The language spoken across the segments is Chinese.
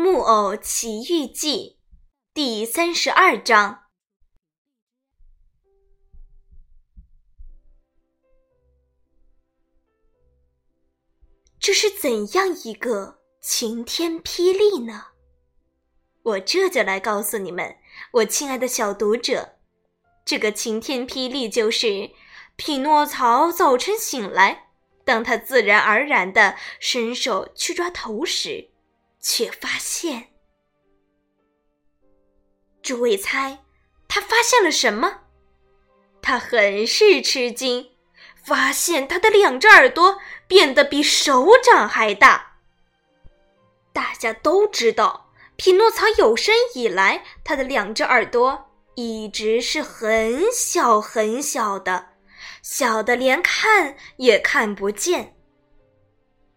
《木偶奇遇记》第三十二章：这是怎样一个晴天霹雳呢？我这就来告诉你们，我亲爱的小读者，这个晴天霹雳就是匹诺曹早晨醒来，当他自然而然的伸手去抓头时。却发现，诸位猜，他发现了什么？他很是吃惊，发现他的两只耳朵变得比手掌还大。大家都知道，匹诺曹有生以来，他的两只耳朵一直是很小很小的，小的连看也看不见。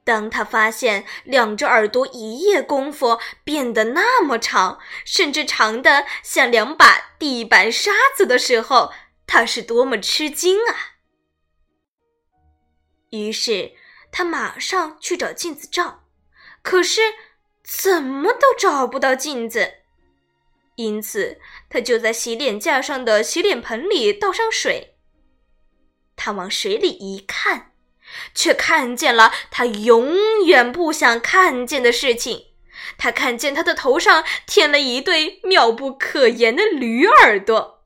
当他发现两只耳朵一夜功夫变得那么长，甚至长的像两把地板刷子的时候，他是多么吃惊啊！于是他马上去找镜子照，可是怎么都找不到镜子，因此他就在洗脸架上的洗脸盆里倒上水。他往水里一看。却看见了他永远不想看见的事情。他看见他的头上添了一对妙不可言的驴耳朵。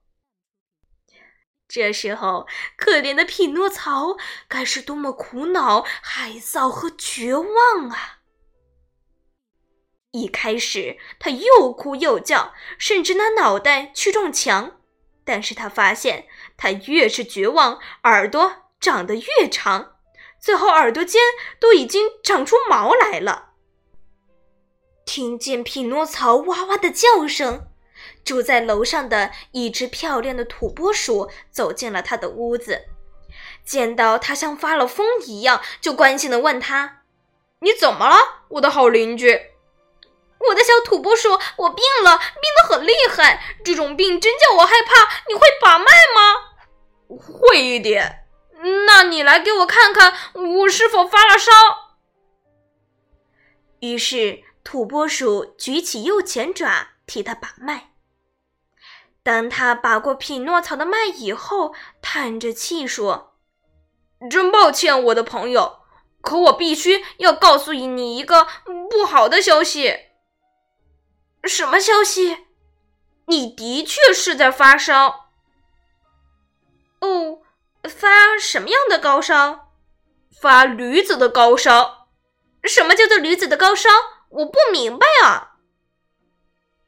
这时候，可怜的匹诺曹该是多么苦恼、害臊和绝望啊！一开始，他又哭又叫，甚至拿脑袋去撞墙。但是他发现，他越是绝望，耳朵长得越长。最后，耳朵尖都已经长出毛来了。听见匹诺曹哇哇的叫声，住在楼上的一只漂亮的土拨鼠走进了他的屋子，见到他像发了疯一样，就关心的问他：“你怎么了，我的好邻居？”“我的小土拨鼠，我病了，病得很厉害。这种病真叫我害怕。你会把脉吗？”“会一点。”那你来给我看看，我是否发了烧？于是土拨鼠举起右前爪替他把脉。当他把过匹诺曹的脉以后，叹着气说：“真抱歉，我的朋友，可我必须要告诉你一个不好的消息。”“什么消息？”“你的确是在发烧。”“哦。”发什么样的高烧？发驴子的高烧。什么叫做驴子的高烧？我不明白啊。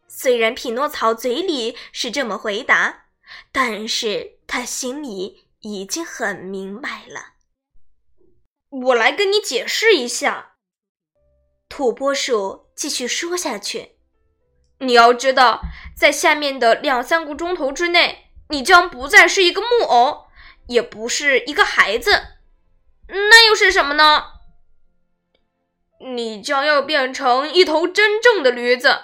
虽然匹诺曹嘴里是这么回答，但是他心里已经很明白了。我来跟你解释一下。土拨鼠继续说下去：“你要知道，在下面的两三个钟头之内，你将不再是一个木偶。”也不是一个孩子，那又是什么呢？你将要变成一头真正的驴子，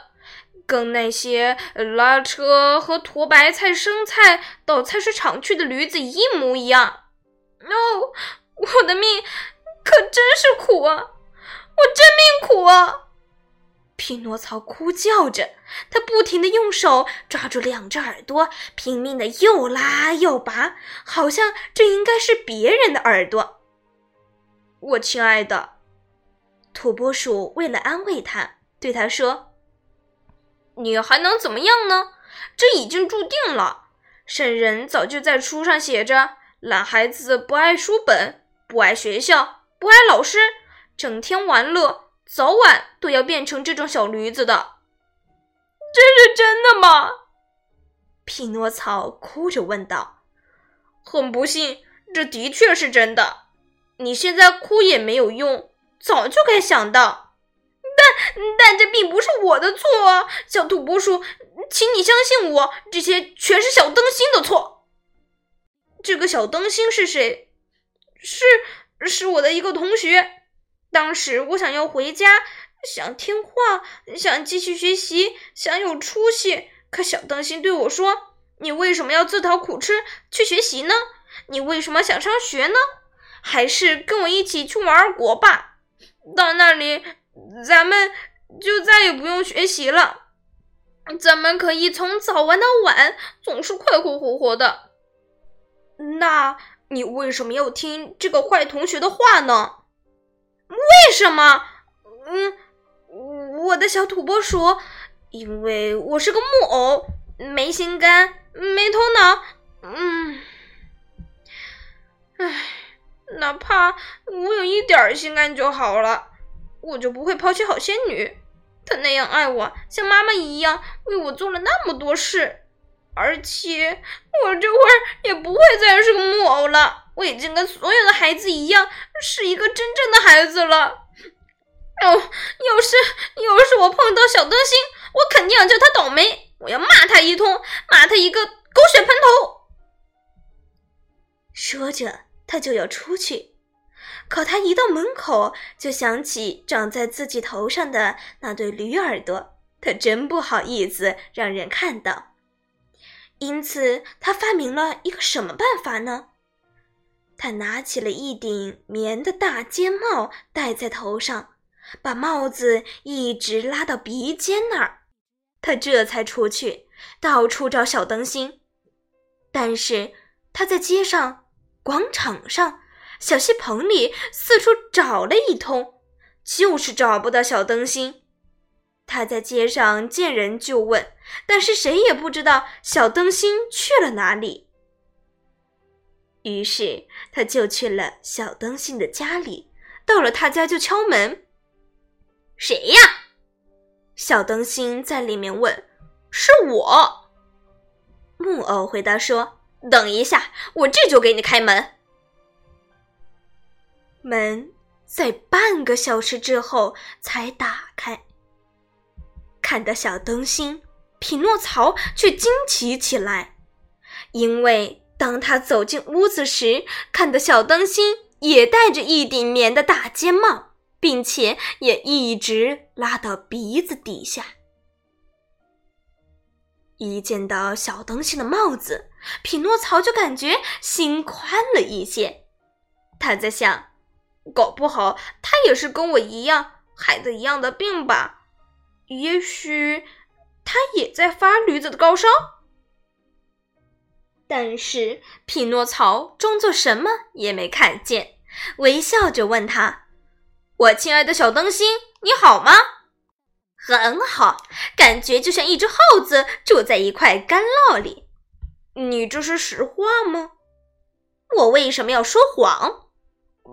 跟那些拉车和驮白菜、生菜到菜市场去的驴子一模一样。哦，我的命可真是苦啊！我真命苦啊！匹诺曹哭叫着，他不停地用手抓住两只耳朵，拼命地又拉又拔，好像这应该是别人的耳朵。我亲爱的，土拨鼠为了安慰他，对他说：“你还能怎么样呢？这已经注定了。圣人早就在书上写着：懒孩子不爱书本，不爱学校，不爱老师，整天玩乐。”早晚都要变成这种小驴子的，这是真的吗？匹诺曹哭着问道。很不幸，这的确是真的。你现在哭也没有用，早就该想到。但但这并不是我的错啊，小土拨鼠，请你相信我，这些全是小灯芯的错。这个小灯芯是谁？是是我的一个同学。当时我想要回家，想听话，想继续学习，想有出息。可小灯芯对我说：“你为什么要自讨苦吃去学习呢？你为什么想上学呢？还是跟我一起去玩国吧。到那里，咱们就再也不用学习了。咱们可以从早玩到晚，总是快快活活的。那你为什么要听这个坏同学的话呢？为什么？嗯，我的小土拨鼠，因为我是个木偶，没心肝，没头脑。嗯，唉，哪怕我有一点心肝就好了，我就不会抛弃好仙女。她那样爱我，像妈妈一样为我做了那么多事，而且我这会儿也不会再是个木偶了。我已经跟所有的孩子一样，是一个真正的孩子了。哦，要是要是我碰到小灯芯，我肯定要叫他倒霉，我要骂他一通，骂他一个狗血喷头。说着，他就要出去，可他一到门口，就想起长在自己头上的那对驴耳朵，他真不好意思让人看到，因此他发明了一个什么办法呢？他拿起了一顶棉的大尖帽，戴在头上，把帽子一直拉到鼻尖那儿。他这才出去，到处找小灯芯。但是他在街上、广场上、小戏棚里四处找了一通，就是找不到小灯芯。他在街上见人就问，但是谁也不知道小灯芯去了哪里。于是，他就去了小灯芯的家里。到了他家，就敲门：“谁呀？”小灯芯在里面问：“是我。”木偶回答说：“等一下，我这就给你开门。”门在半个小时之后才打开。看到小灯芯，匹诺曹却惊奇起来，因为。当他走进屋子时，看到小灯芯也戴着一顶棉的大尖帽，并且也一直拉到鼻子底下。一见到小灯芯的帽子，匹诺曹就感觉心宽了一些。他在想，搞不好他也是跟我一样孩子一样的病吧？也许他也在发驴子的高烧。但是匹诺曹装作什么也没看见，微笑着问他：“我亲爱的小灯芯，你好吗？”“很好，感觉就像一只耗子住在一块干酪里。”“你这是实话吗？”“我为什么要说谎？”“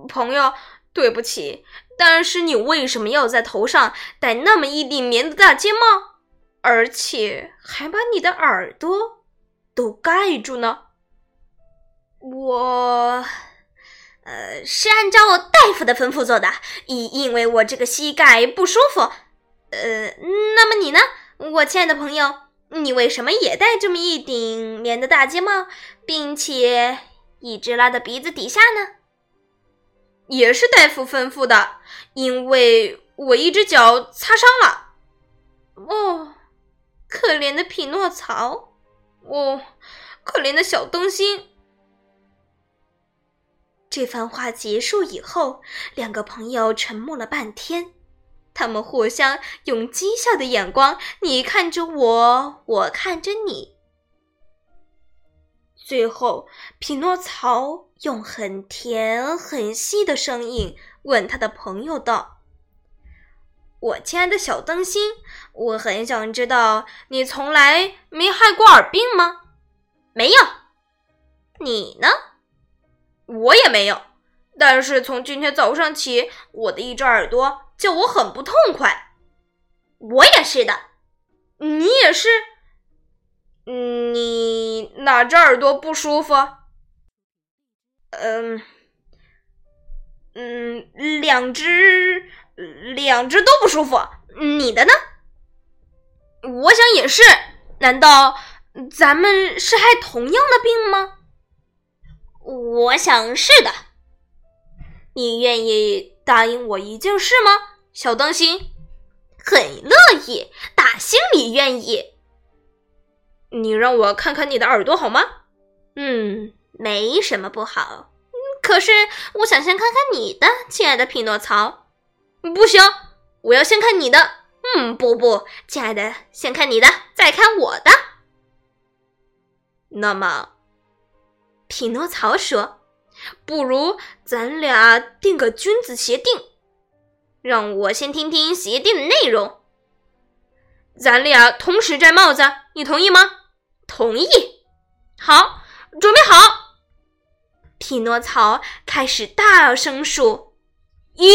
朋友，对不起，但是你为什么要在头上戴那么一顶棉的大尖帽，而且还把你的耳朵？”都盖住呢。我，呃，是按照大夫的吩咐做的，因因为我这个膝盖不舒服。呃，那么你呢，我亲爱的朋友，你为什么也戴这么一顶棉的大尖帽，并且一直拉到鼻子底下呢？也是大夫吩咐的，因为我一只脚擦伤了。哦，可怜的匹诺曹。哦，可怜的小灯芯。这番话结束以后，两个朋友沉默了半天，他们互相用讥笑的眼光，你看着我，我看着你。最后，匹诺曹用很甜很细的声音问他的朋友道。我亲爱的小灯芯，我很想知道，你从来没害过耳病吗？没有。你呢？我也没有。但是从今天早上起，我的一只耳朵叫我很不痛快。我也是的。你也是？你哪只耳朵不舒服？嗯嗯，两只。两只都不舒服，你的呢？我想也是。难道咱们是害同样的病吗？我想是的。你愿意答应我一件事吗，小灯芯？很乐意，打心里愿意。你让我看看你的耳朵好吗？嗯，没什么不好。可是我想先看看你的，亲爱的匹诺曹。不行，我要先看你的，嗯，不不，亲爱的，先看你的，再看我的。那么，匹诺曹说：“不如咱俩定个君子协定，让我先听听协定的内容。咱俩同时摘帽子，你同意吗？”“同意。”“好，准备好。”匹诺曹开始大声数：“一、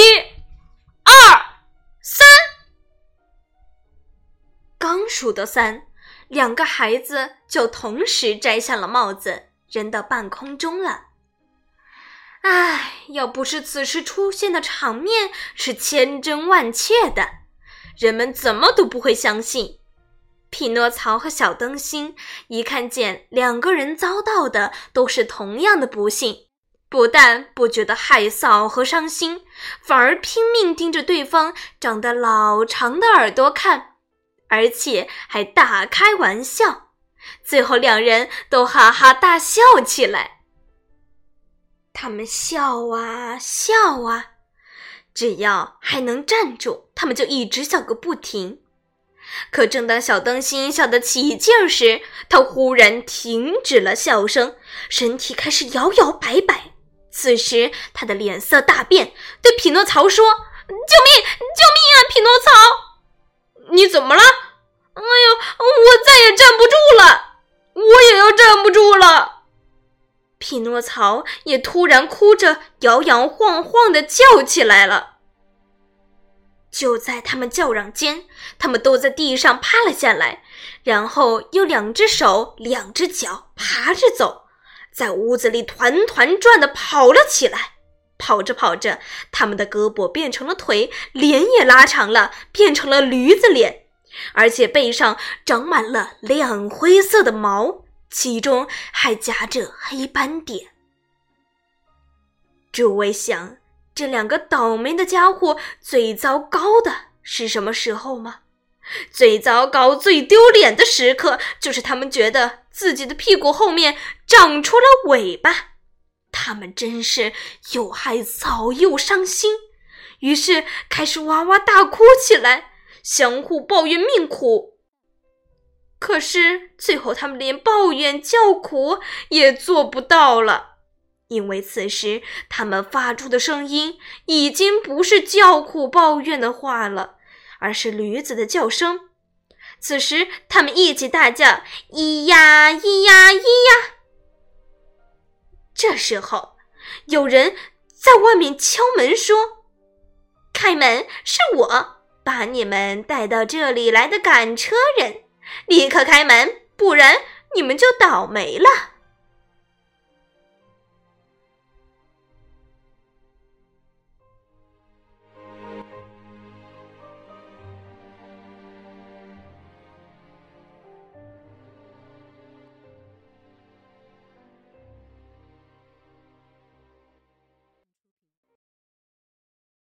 二、三。”刚数到三。两个孩子就同时摘下了帽子，扔到半空中了。唉，要不是此时出现的场面是千真万确的，人们怎么都不会相信。匹诺曹和小灯芯一看见两个人遭到的都是同样的不幸，不但不觉得害臊和伤心，反而拼命盯着对方长得老长的耳朵看。而且还大开玩笑，最后两人都哈哈大笑起来。他们笑啊笑啊，只要还能站住，他们就一直笑个不停。可正当小灯芯笑得起劲时，他忽然停止了笑声，身体开始摇摇摆摆。此时，他的脸色大变，对匹诺曹说：“救命！救命啊，匹诺曹！”你怎么了？哎呦，我再也站不住了，我也要站不住了。匹诺曹也突然哭着摇摇晃晃的叫起来了。就在他们叫嚷间，他们都在地上趴了下来，然后又两只手、两只脚爬着走，在屋子里团团转的跑了起来。跑着跑着，他们的胳膊变成了腿，脸也拉长了，变成了驴子脸，而且背上长满了亮灰色的毛，其中还夹着黑斑点。诸位想，这两个倒霉的家伙最糟糕的是什么时候吗？最糟糕、最丢脸的时刻，就是他们觉得自己的屁股后面长出了尾巴。他们真是又害臊又伤心，于是开始哇哇大哭起来，相互抱怨命苦。可是最后，他们连抱怨叫苦也做不到了，因为此时他们发出的声音已经不是叫苦抱怨的话了，而是驴子的叫声。此时，他们一起大叫：“咿呀咿呀咿呀！”这时候，有人在外面敲门说：“开门，是我把你们带到这里来的赶车人，立刻开门，不然你们就倒霉了。”